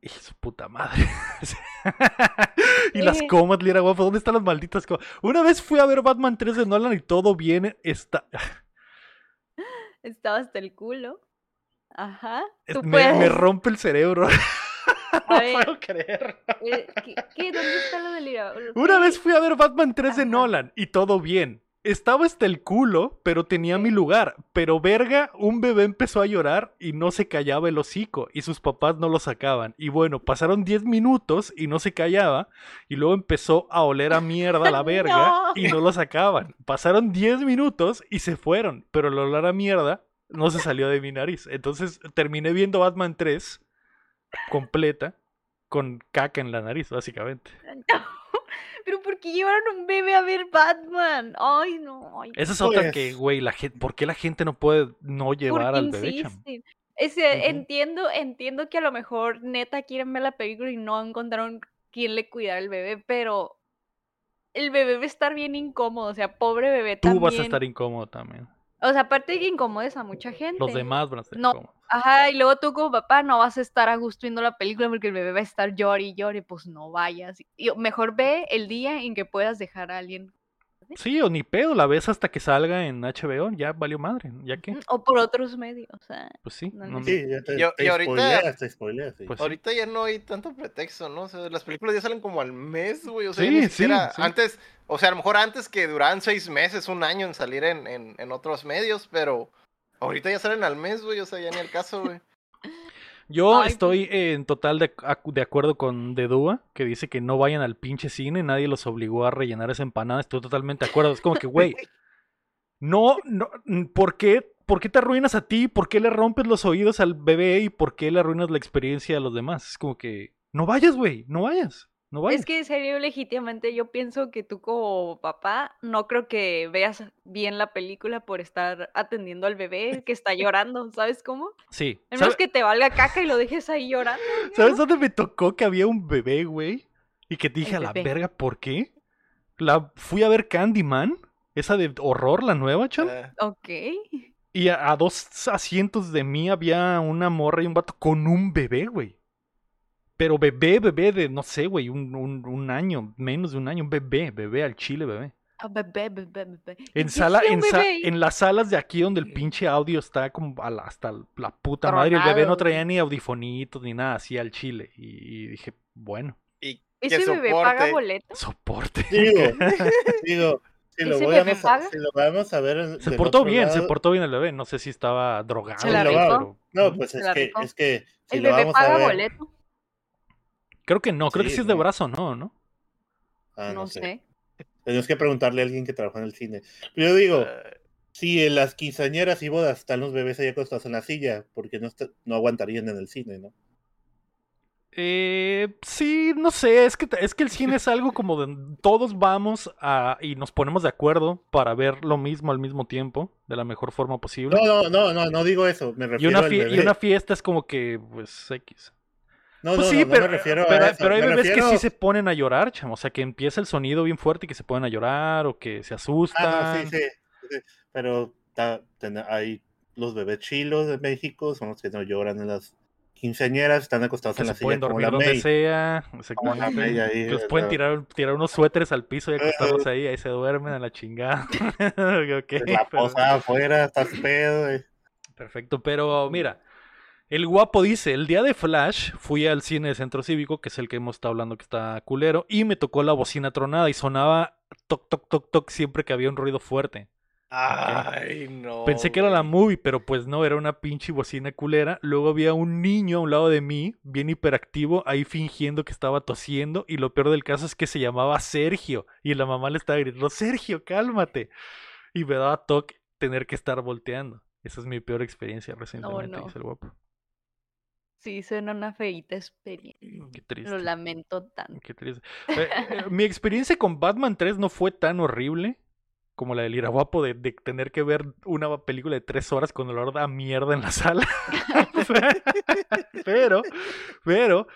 y su puta madre. y las Eh. comas, Lira Guapo, ¿dónde están las malditas comas? Una vez fui a ver Batman 3 de Nolan y todo bien está Estaba hasta el culo. Ajá. Tú me, puedes. me rompe el cerebro. A no puedo creer. eh, ¿qué, qué? ¿Dónde está lo del? Una vez fui a ver Batman 3 de Ajá. Nolan y todo bien. Estaba hasta el culo, pero tenía mi lugar. Pero verga, un bebé empezó a llorar y no se callaba el hocico y sus papás no lo sacaban. Y bueno, pasaron 10 minutos y no se callaba y luego empezó a oler a mierda la verga No. y no lo sacaban. Pasaron 10 minutos y se fueron, pero el olor a mierda no se salió de mi nariz. Entonces terminé viendo Batman 3 completa con caca en la nariz, básicamente. Pero ¿por qué llevaron un bebé a ver Batman? Ay, no. ay, Esa es otra Pues- que, güey, la gente, ¿por qué la gente no puede no llevar ¿por qué al bebé, Ujú. entiendo, entiendo que a lo mejor neta quieren ver la película y no encontraron quién le cuidara al bebé, pero el bebé va a estar bien incómodo, o sea, pobre bebé Tú también. vas a estar incómodo también. O sea, aparte que incomodes a mucha gente. Los demás van a No. Ajá, y luego tú como papá no vas a estar a gusto viendo la película porque el bebé va a estar llore y llore, pues no vayas. Y mejor ve el día en que puedas dejar a alguien. Sí, o ni pedo, la ves hasta que salga en HBO, ya valió madre, ¿ya qué? O por otros medios, o sea. Pues sí. No no- Sí, ya te, Yo- te y ahorita- spoileas, te spoileas, sí. Pues sí. Ahorita ya no hay tanto pretexto, ¿no? O sea, las películas ya salen como al mes, güey. O sea, ni sí, siquiera sí. antes, o sea, a lo mejor antes que duraban seis meses, un año en salir en, en, en otros medios, pero Ahorita ya salen al mes, güey, o sea, ya ni al caso, güey. Yo Ay, pues estoy en total de, de acuerdo con Dedúa, que dice que no vayan al pinche cine, nadie los obligó a rellenar esa empanada. Estoy totalmente de acuerdo. Es como que, güey, no, no, ¿por qué, ¿por qué te arruinas a ti? ¿Por qué le rompes los oídos al bebé? ¿Y por qué le arruinas la experiencia a los demás? Es como que, no vayas, güey, no vayas, no. Es que en serio, legítimamente, yo pienso que tú como papá no creo que veas bien la película por estar atendiendo al bebé que está llorando, ¿sabes cómo? Sí. A ¿Sabe- menos que te valga caca y lo dejes ahí llorando. ¿Sabes dónde me tocó que había un bebé, güey? Y que dije El a la bebé. verga, ¿por qué? La fui a ver Candyman, esa de horror, la nueva, chal. Eh, Ok. Y a, a dos asientos de mí había una morra y un vato con un bebé, güey. Pero bebé, bebé de, no sé, güey, un, un, un año, menos de un año, un bebé, bebé al chile, bebé. Ah, bebé, bebé, bebé. ¿Y En, sala, en, sa- en las salas de aquí donde el pinche audio está como a la- hasta la puta madre. El bebé no traía ni audifonitos ni nada así al chile. Y, y dije, bueno, Y que ¿Ese bebé paga boleto? soporte. Digo, digo, si lo, ¿Ese vamos bebé a, paga? si lo vamos a ver en- Se portó bien, se portó bien el bebé. No sé si estaba drogado. ¿Se la lo pero- No, pues Se es la que, rifó. es que si ¿El lo bebé vamos a paga ver, boleto? Creo que no, creo que Sí, es de brazo, ¿no? ¿no? Ah, no sé. Tenemos que preguntarle a alguien que trabaja en el cine. Pero yo digo, eh, si en las quinceañeras y bodas están los bebés ahí acostados en la silla, porque no, está- no aguantarían en el cine, ¿no? Eh, sí, no sé, es que, es que el cine es algo como de todos vamos a, y nos ponemos de acuerdo para ver lo mismo al mismo tiempo, de la mejor forma posible. No, no, no, no, no digo eso. Me y, refiero una al y una fiesta es como que, pues, X. No, Pues no, sí, no, no pero, me refiero pero, a eso. pero hay me bebés refiero- que sí se ponen a llorar, chamo. O sea, que empieza el sonido bien fuerte y que se ponen a llorar o que se asustan. Ah, no, sí, sí, sí, Pero ta- ten- hay los bebés chilos de México, son los que no lloran en las quinceañeras, están acostados que en la se pueden silla dormir donde May. sea. Exactamente. Ahí, Que los pueden no. tirar, tirar unos suéteres al piso y acostarlos Eh. ahí, ahí se duermen a la chingada. Ok, La pero- posada afuera, estás pedo. eh. Perfecto, pero mira, el guapo dice, el día de Flash fui al cine de Centro Cívico, que es el que hemos estado hablando que está culero, y me tocó la bocina tronada y sonaba toc, toc, toc, toc siempre que había un ruido fuerte. Ay, no. Pensé que era la movie, pero pues no, era una pinche bocina culera. Luego había un niño a un lado de mí, bien hiperactivo, ahí fingiendo que estaba tosiendo. Y lo peor del caso es que se llamaba Sergio. Y la mamá le estaba gritando, Sergio, cálmate. Y me daba toque tener que estar volteando. Esa es mi peor experiencia recientemente, no. dice el guapo. Sí, suena una feita experiencia. Qué triste. Lo lamento tanto. Qué triste. Eh, eh, mi experiencia con Batman 3 no fue tan horrible como la del Iraguapo de, de tener que ver una película de tres horas con olor a mierda en la sala. pero, pero,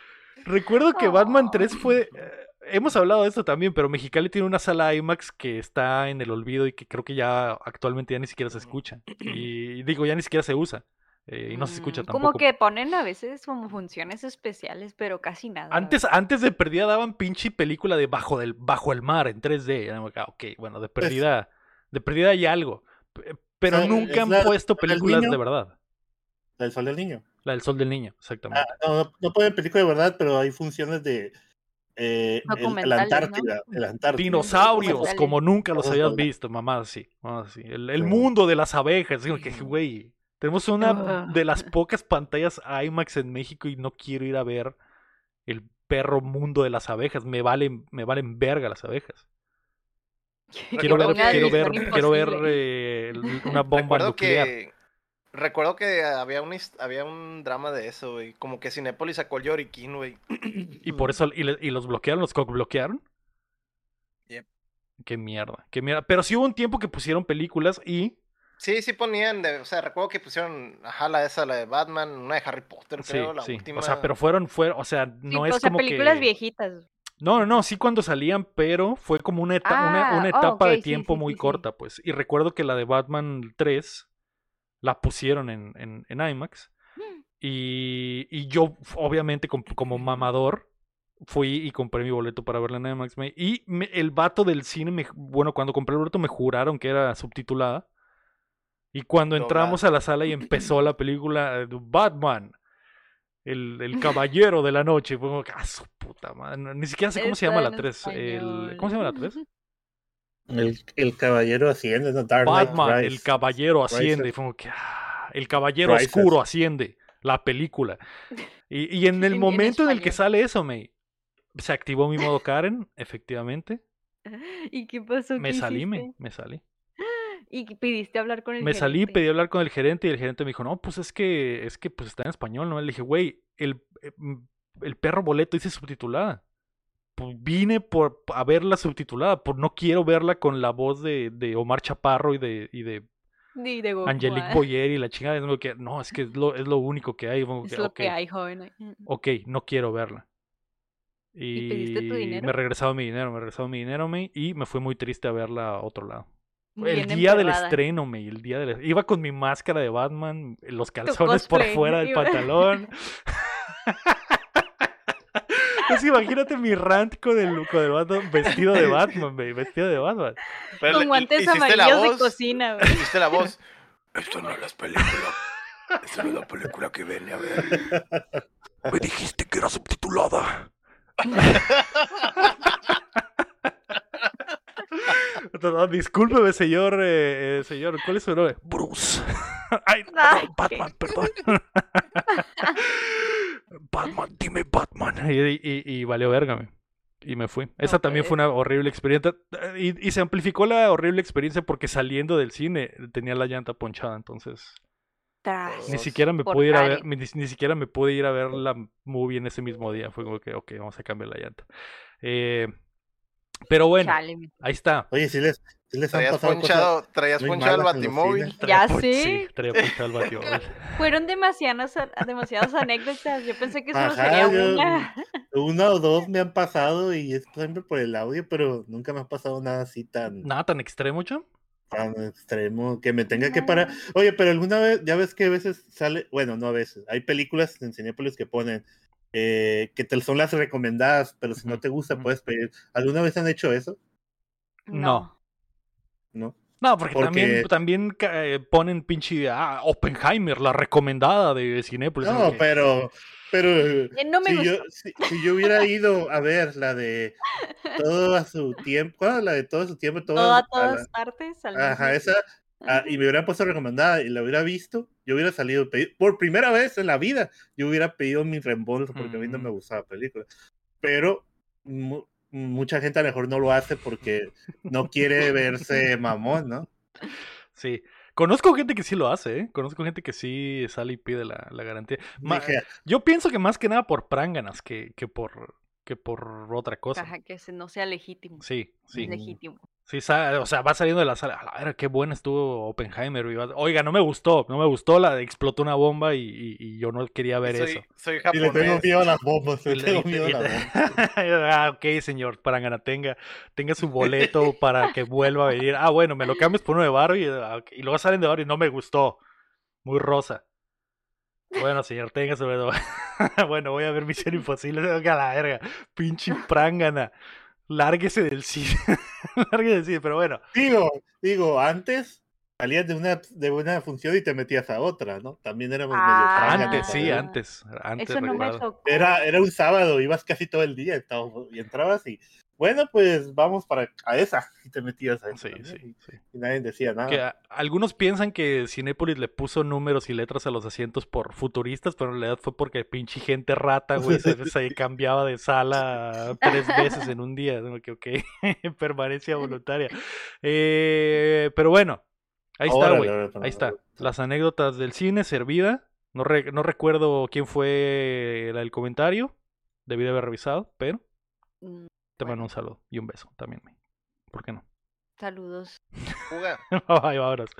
recuerdo que Batman 3 fue... eh, hemos hablado de esto también, pero Mexicali tiene una sala IMAX que está en el olvido y que creo que ya actualmente ya ni siquiera se escucha. Y digo, ya ni siquiera se usa. Eh, y no se escucha Mm, tampoco. Como que ponen a veces como funciones especiales, pero casi nada. la Antes, antes de perdida daban pinche película de bajo del bajo el mar en 3D. Ya me quedaba, Ok, bueno, de perdida, de perdida hay algo. Pero sea, nunca han la- puesto la del películas niño. de verdad. El sol del niño. La del sol del niño, exactamente. Ah, no, no, no ponen película de verdad, pero hay funciones de eh, el- ¿no? Antártida. El Antártida. Dinosaurios, como nunca los habías visto, mamá, mamá, así. El, el Sí. mundo de las abejas. Digo que, güey, tenemos una Ah. de las pocas pantallas IMAX en México y no quiero ir a ver el perro mundo de las abejas. Me valen, me valen verga las abejas. Quiero ver, quiero ver, quiero eh, una bomba Recuerdo nuclear. que. Recuerdo que había un, había un drama de eso, güey. Como que Cinépolis sacó el Yoriquín, güey. Y por eso, y, le- y los bloquearon, los bloquearon. Yep. Qué mierda, qué mierda. Pero sí hubo un tiempo que pusieron películas y Sí, sí ponían, de, o sea, recuerdo que pusieron, ajá, la esa, la de Batman, una de Harry Potter, sí, creo, la sí. última. O sea, pero fueron, fueron, o sea, Sí, no es o sea, como películas que. viejitas. No, no, no, sí cuando salían, pero fue como una, eta- una, Ah, una oh, etapa de sí, tiempo sí, muy sí, sí. corta, pues. Y recuerdo que la de Batman 3 la pusieron en, en, en IMAX. Y, y yo, obviamente, com- como mamador, fui y compré mi boleto para verla en IMAX. me- y me- el vato del cine, me, bueno, cuando compré el boleto me juraron que era subtitulada. Y cuando entramos a la sala y empezó la película eh, Batman, el, el caballero de la noche, fue como, que, ah, su puta madre. Ni siquiera sé cómo se llama la en 3. El, ¿Cómo se llama la 3? El, el caballero asciende, no Dark Batman, el caballero asciende. Y fue como que, ah, El Caballero. Oscuro asciende, la película. Y, y en el En- en momento en el que sale eso, me se activó mi modo Karen, efectivamente. ¿Y qué pasó? Me ¿Qué salí, me, me salí. Y pidiste hablar con el Me salí, gerente. pedí hablar con el gerente y el gerente me dijo, no, pues es que, es que pues está en español, ¿no? Le dije, güey, el, eh, mm, el perro boleto dice subtitulada. Pues vine por a verla subtitulada, por no quiero verla con la voz de, de Omar Chaparro y de, y de Ni de Goku, Angelique. Boyer y la chingada. Es lo que, no, es que es lo, es lo único que hay. Es lo que hay, joven. ok, no quiero verla. ¿Y pediste tu Y dinero? me regresaron mi dinero, me regresaron mi dinero, me, y me fue muy triste a verla a otro lado. Bien el día del estreno, me, el día del iba con mi máscara de Batman, los calzones por fuera del pantalón. Es que imagínate mi rant con el, con el Batman vestido de Batman, me, vestido de Batman. Pero Con guantes amarillos de cocina, güey. Hiciste la voz. Esto no es la película. Esto no es la película que viene a ver. Me dijiste que era subtitulada. Discúlpeme, señor, eh, eh, señor, ¿cuál es su nombre? Bruce. Ay, Ay, no, Batman, perdón. Batman, dime Batman. Y, y- y valió verga. Y me fui. Esa también fue una horrible experiencia. Y, y se amplificó la horrible experiencia porque saliendo del cine tenía la llanta ponchada, entonces Tras. ni siquiera me pude ir a ver, ni siquiera me pude ir a ver la movie en ese mismo día. Fue como que, ok, vamos a cambiar la llanta. Eh, pero bueno, Chale, ahí está. Oye, si les, sí les han Traías pasado cosas. traías en los batimóvil. Ya sé. Sí, traía ponchado el batimóvil. Fueron demasiadas, demasiadas anécdotas. Yo pensé que solo Ajá, sería yo- una. Una o dos me han pasado y es siempre por el audio, pero nunca me ha pasado nada así tan, Nada tan extremo, cham. tan extremo que me tenga que parar. Oye, pero alguna vez, ya ves que a veces sale, bueno, no a veces, hay películas en Cinépolis que ponen eh, que te son las recomendadas, pero si no te gusta puedes pedir. ¿Alguna vez han hecho eso? No. ¿No? No, porque, también, Porque- también ca- eh, ponen pinche ah, Oppenheimer, la recomendada de Cinépolis. No, que- pero, pero Eh, No me si, gustó. yo, si, si yo hubiera ido a ver la de todo a su tiempo, ¿cuál era la de todo a su tiempo, Todo todas a a la- todas partes. al Ajá, mismo esa. Ah, y me hubieran puesto recomendada y la hubiera visto, yo hubiera salido por primera vez en la vida, yo hubiera pedido mi reembolso porque a mí no me Mm. gustaba la película. Pero mu- mucha gente a lo mejor no lo hace porque no quiere verse mamón, ¿no? Sí. Conozco gente que sí lo hace, ¿eh? Conozco gente que sí sale y pide la, la garantía. Ma- yo pienso que más que nada por pránganas que, que por que por otra cosa. Ajá, que no sea legítimo. Sí, sí. Legítimo. Sí, o sea, va saliendo de la sala. A la verga, qué buena estuvo Oppenheimer. Oiga, no me gustó, no me gustó, la explotó una bomba y, y- y yo no quería ver soy, eso. soy y le tengo japonés. miedo a las bombas, le le- tengo y- miedo a las bombas. ah, ok, señor Prangana, tenga, tenga su boleto para que vuelva a venir. Ah, bueno, me lo cambias por uno de barro y, ah, y luego salen de barro y no me gustó. Muy rosa. Bueno, señor, tenga su boleto. bueno, voy a ver Misión Imposible. Venga a la verga. Pinche Prangana. Lárguese del cine. Lárguese del cine, pero bueno. Digo, digo, antes salías de una, de una función y te metías a otra, ¿no? También éramos medio Ah, pránganos, Antes, sí, antes. Antes Eso no me. Era, era un sábado, ibas casi todo el día y entrabas y, bueno, pues vamos para a esa. Y te metías a esa. Sí, sí, sí. Y, nadie decía nada. Que a- algunos piensan que Cinépolis le puso números y letras a los asientos por futuristas, pero en realidad fue porque pinche gente rata, güey, se, se cambiaba de sala tres veces en un día. ¿no? Que, ok, permanencia voluntaria. Eh, pero bueno, ahí está, güey. Ahí está. Las anécdotas del cine, servida. No, re- no recuerdo quién fue la del comentario. Debí de haber revisado, pero Te mando un saludo y un beso también. ¿Por qué no? Saludos. Juga. Bye, vámonos.